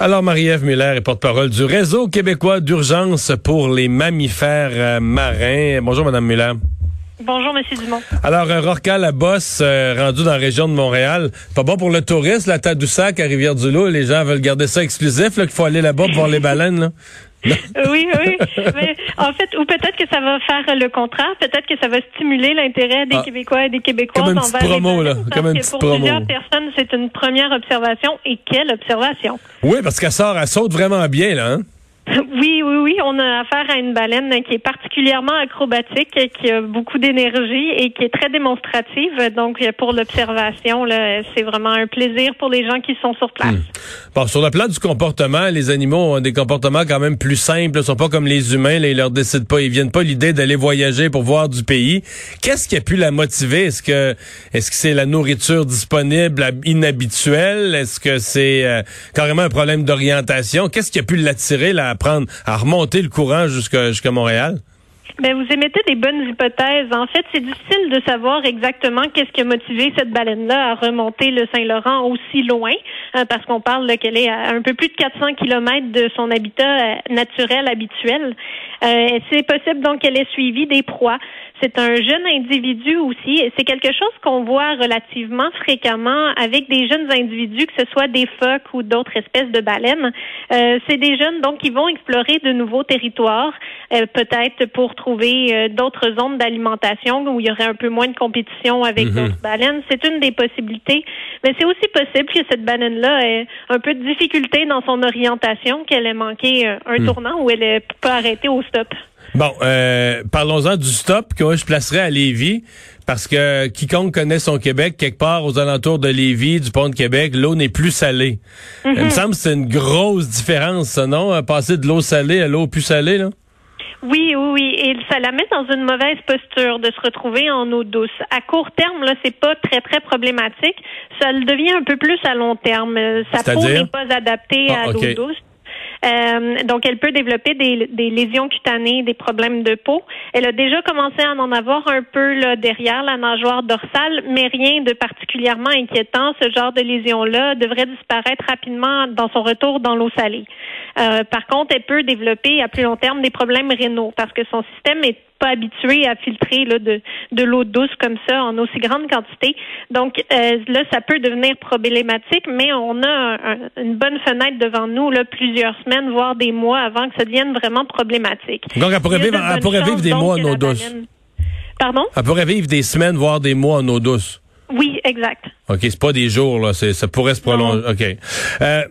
Alors, Marie-Ève Muller est porte-parole du Réseau québécois d'urgence pour les mammifères euh, marins. Bonjour, Madame Muller. Bonjour, Monsieur Dumont. Alors, un Rorca la bosse euh, rendu dans la région de Montréal. Pas bon pour le tourisme, la Tadoussac à Rivière-du-Loup. Les gens veulent garder ça exclusif, qu'il faut aller là-bas pour voir les baleines. Là. oui, oui. Mais en fait, ou peut-être que ça va faire le contraire. Peut-être que ça va stimuler l'intérêt des ah. Québécois et des Québécoises Comme petite promo, là. Comme une petite pour plusieurs personnes, c'est une première observation. Et quelle observation? Oui, parce qu'elle sort, elle saute vraiment bien, là. Hein? Oui, oui, oui. On a affaire à une baleine qui est particulièrement acrobatique, qui a beaucoup d'énergie et qui est très démonstrative. Donc, pour l'observation, c'est vraiment un plaisir pour les gens qui sont sur place. Hmm. Bon, sur le plan du comportement, les animaux ont des comportements quand même plus simples. Ils sont pas comme les humains. Là, ils leur décident pas. Ils viennent pas l'idée d'aller voyager pour voir du pays. Qu'est-ce qui a pu la motiver? Est-ce que, est-ce que c'est la nourriture disponible inhabituelle? Est-ce que c'est euh, carrément un problème d'orientation? Qu'est-ce qui a pu l'attirer là? prendre, à remonter le courant jusqu'à Montréal? Ben, vous émettez des bonnes hypothèses. En fait, c'est difficile de savoir exactement qu'est-ce qui a motivé cette baleine-là à remonter le Saint-Laurent aussi loin, hein, parce qu'on parle qu'elle est à un peu plus de 400 kilomètres de son habitat euh, naturel habituel. Euh, c'est possible donc qu'elle ait suivi des proies. C'est un jeune individu aussi. C'est quelque chose qu'on voit relativement fréquemment avec des jeunes individus, que ce soit des phoques ou d'autres espèces de baleines. Euh, c'est des jeunes donc qui vont explorer de nouveaux territoires, euh, peut-être pour trouver euh, d'autres zones d'alimentation où il y aurait un peu moins de compétition avec mhm. d'autres baleines. C'est une des possibilités. Mais c'est aussi possible que cette baleine-là ait un peu de difficulté dans son orientation, qu'elle ait manqué un mhm. tournant ou elle ait pas arrêté au stop. Bon, euh, parlons-en du stop que je placerais à Lévis, parce que quiconque connaît son Québec, quelque part aux alentours de Lévis, du pont de Québec, l'eau n'est plus salée. Il me mhm. semble que c'est une grosse différence, ça, non? Passer de l'eau salée à l'eau plus salée, là? Oui, oui, oui. Et ça la met dans une mauvaise posture de se retrouver en eau douce. À court terme, là, c'est pas très, très problématique. Ça le devient un peu plus à long terme. Sa peau n'est pas adaptée ah, à l'eau douce. Euh, donc, elle peut développer des, des, lésions cutanées, des problèmes de peau. Elle a déjà commencé à en avoir un peu là, derrière la nageoire dorsale, mais rien de particulièrement inquiétant. Ce genre de lésion-là devrait disparaître rapidement dans son retour dans l'eau salée. Euh, par contre, elle peut développer à plus long terme des problèmes rénaux parce que son système est pas habitué à filtrer là, de, de l'eau douce comme ça en aussi grande quantité. Donc euh, là, ça peut devenir problématique, mais on a une bonne fenêtre devant nous, là, plusieurs semaines, voire des mois avant que ça devienne vraiment problématique. Donc elle pourrait, vivre, elle pourrait vivre, des mois en eau douce. Pardon? Elle pourrait vivre des semaines, voire des mois en eau douce. Oui, exact. OK, c'est pas des jours, là. Ça pourrait se prolonger. OK. Euh,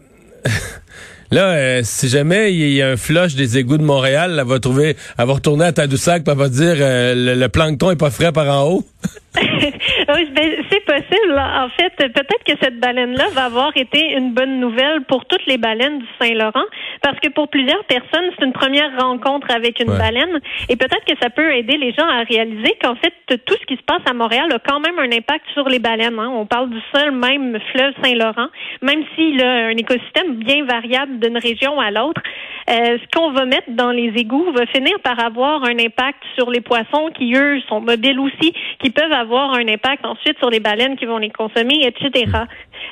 Là, euh, si jamais il y a un flush des égouts de Montréal, elle va trouver, elle va retourner à Tadoussac, puis elle va dire euh, le, plancton est pas frais par en haut. oui, ben, c'est possible. En fait, peut-être que cette baleine-là va avoir été une bonne nouvelle pour toutes les baleines du Saint-Laurent, parce que pour plusieurs personnes, c'est une première rencontre avec une baleine, et peut-être que ça peut aider les gens à réaliser qu'en fait, tout ce qui se passe à Montréal a quand même un impact sur les baleines. Hein. On parle du seul même fleuve Saint-Laurent, même s'il a un écosystème bien variable d'une région à l'autre. Euh, ce qu'on va mettre dans les égouts va finir par avoir un impact sur les poissons qui, eux, sont mobiles aussi, qui peuvent avoir un impact ensuite sur les baleines qui vont les consommer, etc.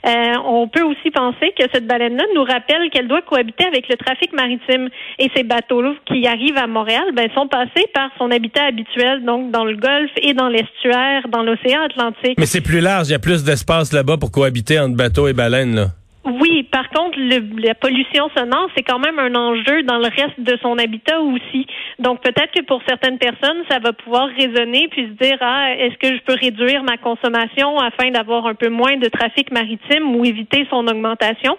Euh, on peut aussi penser que cette baleine-là nous rappelle qu'elle doit cohabiter avec le trafic maritime. Et ces bateaux-là qui arrivent à Montréal ben, sont passés par son habitat habituel, donc dans le Golfe et dans l'estuaire, dans l'océan Atlantique. Mais c'est plus large, il y a plus d'espace là-bas pour cohabiter entre bateaux et baleines, là. Oui, par contre, le, la pollution sonore, c'est quand même un enjeu dans le reste de son habitat aussi. Donc peut-être que pour certaines personnes, ça va pouvoir résonner puis se dire ah, est-ce que je peux réduire ma consommation afin d'avoir un peu moins de trafic maritime ou éviter son augmentation?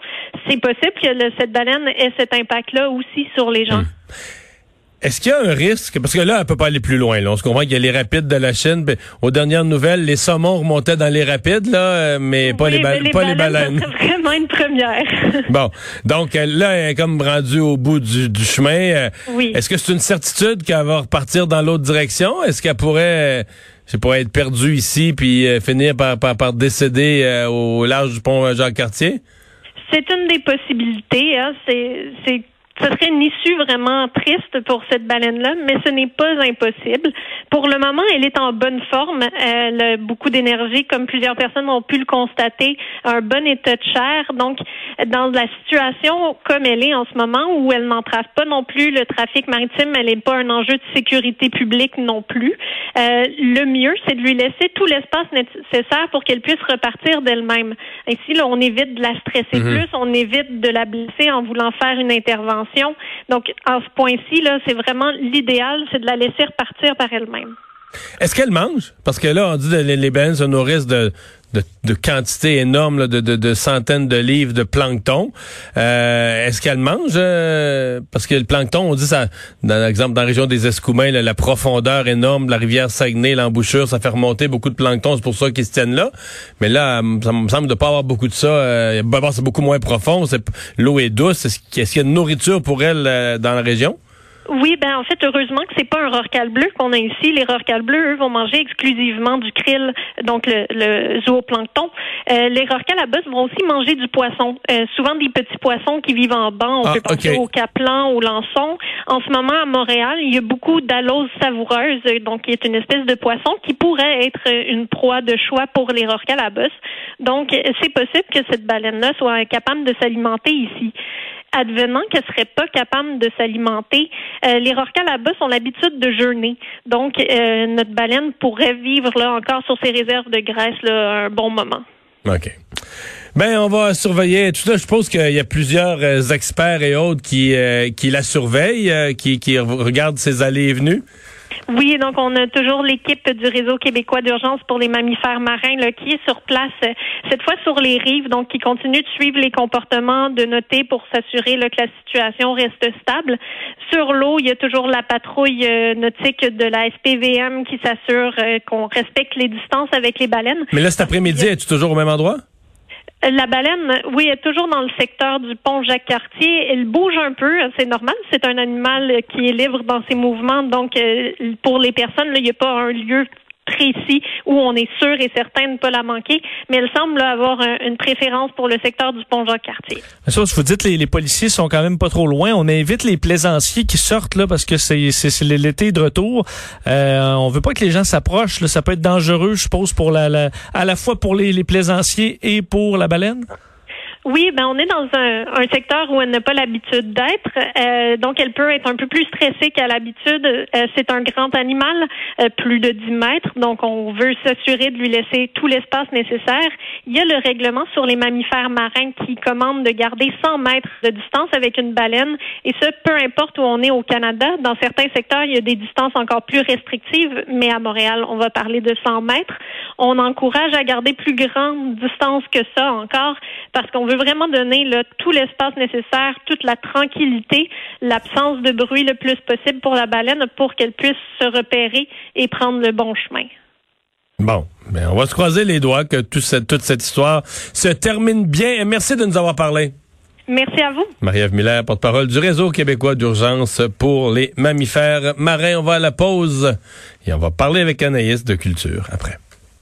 C'est possible que cette baleine ait cet impact-là aussi sur les gens. Hmm. Est-ce qu'il y a un risque? Parce que là, elle peut pas aller plus loin. Là. On se comprend qu'il y a les rapides de la Chine. Ben, aux dernières nouvelles, les saumons remontaient dans les rapides, là, euh, mais pas, les, mais pas les baleines. C'est vraiment une première. bon. Donc, là, elle est comme rendue au bout du, chemin. Euh, oui. Est-ce que c'est une certitude qu'elle va repartir dans l'autre direction? Est-ce qu'elle pourrait... Je pourrait être perdue ici puis euh, finir par, par, par décéder au large du pont Jacques-Cartier? C'est une des possibilités. Hein. C'est ce serait une issue vraiment triste pour cette baleine-là, mais ce n'est pas impossible. Pour le moment, elle est en bonne forme. Elle a beaucoup d'énergie, comme plusieurs personnes ont pu le constater, un bon état de chair. Donc, dans la situation comme elle est en ce moment, où elle n'entrave pas non plus le trafic maritime, elle n'est pas un enjeu de sécurité publique non plus. Euh, le mieux, c'est de lui laisser tout l'espace nécessaire pour qu'elle puisse repartir d'elle-même. Ainsi, là, on évite de la stresser mhm. plus, on évite de la blesser en voulant faire une intervention. Donc, à ce point-ci, c'est vraiment l'idéal, c'est de la laisser repartir par elle-même. Est-ce qu'elle mange? Parce que là, on dit que les, baleines se nourrissent de, de, quantités énormes, de, de, centaines de livres de plancton. Euh, est-ce qu'elle mange? Euh, parce que le plancton, on dit ça, dans l'exemple dans la région des Escoumins, la profondeur énorme de la rivière Saguenay, l'embouchure, ça fait remonter beaucoup de plancton, c'est pour ça qu'ils se tiennent là. Mais là, ça me semble de pas avoir beaucoup de ça. Euh, c'est beaucoup moins profond, l'eau est douce. Est-ce qu'il y a de nourriture pour elle euh, dans la région? Oui, ben en fait, heureusement que c'est pas un rorcal bleu qu'on a ici. Les rorcals bleus, eux, vont manger exclusivement du krill, donc le, le zooplancton. Euh, les rorcals à bosse vont aussi manger du poisson. Euh, souvent des petits poissons qui vivent en banc. On ah, peut penser au caplan, au lançon. En ce moment, à Montréal, il y a beaucoup d'aloses savoureuses, donc qui est une espèce de poisson qui pourrait être une proie de choix pour les rorcals à bosse. Donc, c'est possible que cette baleine-là soit capable de s'alimenter ici advenant qu'elle serait pas capable de s'alimenter, euh, les rorquals à bosse ont l'habitude de jeûner. Donc, euh, notre baleine pourrait vivre encore sur ses réserves de graisse là, un bon moment. OK. Ben, on va surveiller tout ça. Je suppose qu'il y a plusieurs euh, experts et autres qui, qui la surveillent, qui, qui regardent ses allées et venues. Oui, donc on a toujours l'équipe du réseau québécois d'urgence pour les mammifères marins là, qui est sur place, euh, cette fois sur les rives, donc qui continue de suivre les comportements, de noter pour s'assurer que la situation reste stable. Sur l'eau, il y a toujours la patrouille euh, nautique de la SPVM qui s'assure euh, qu'on respecte les distances avec les baleines. Mais là, cet après-midi, es-tu toujours au même endroit? La baleine, oui, est toujours dans le secteur du pont Jacques-Cartier. Elle bouge un peu, c'est normal. C'est un animal qui est libre dans ses mouvements. Donc, euh, pour les personnes, il n'y a pas un lieu précis où on est sûr et certain de ne pas la manquer, mais elle semble avoir une préférence pour le secteur du pont Jacques-Cartier. Ça, vous dites les, les policiers sont quand même pas trop loin. On invite les plaisanciers qui sortent là parce que c'est l'été de retour. Euh, on veut pas que les gens s'approchent. Ça peut être dangereux, je suppose, pour la, la à la fois pour les, les plaisanciers et pour la baleine? Oui, ben on est dans un, un secteur où elle n'a pas l'habitude d'être, euh, donc elle peut être un peu plus stressée qu'à l'habitude. Euh, c'est un grand animal, euh, plus de 10 mètres, donc on veut s'assurer de lui laisser tout l'espace nécessaire. Il y a le règlement sur les mammifères marins qui commande de garder 100 mètres de distance avec une baleine, et ce, peu importe où on est au Canada. Dans certains secteurs, il y a des distances encore plus restrictives, mais à Montréal, on va parler de 100 mètres. On encourage à garder plus grande distance que ça encore, parce qu'on veut vraiment donner là, tout l'espace nécessaire, toute la tranquillité, l'absence de bruit le plus possible pour la baleine pour qu'elle puisse se repérer et prendre le bon chemin. Bon, ben on va se croiser les doigts que toute cette, toute cette histoire se termine bien. Merci de nous avoir parlé. Merci à vous. Marie-Ève Miller, porte-parole du Réseau québécois d'urgence pour les mammifères marins. On va à la pause et on va parler avec Anaïs de culture après.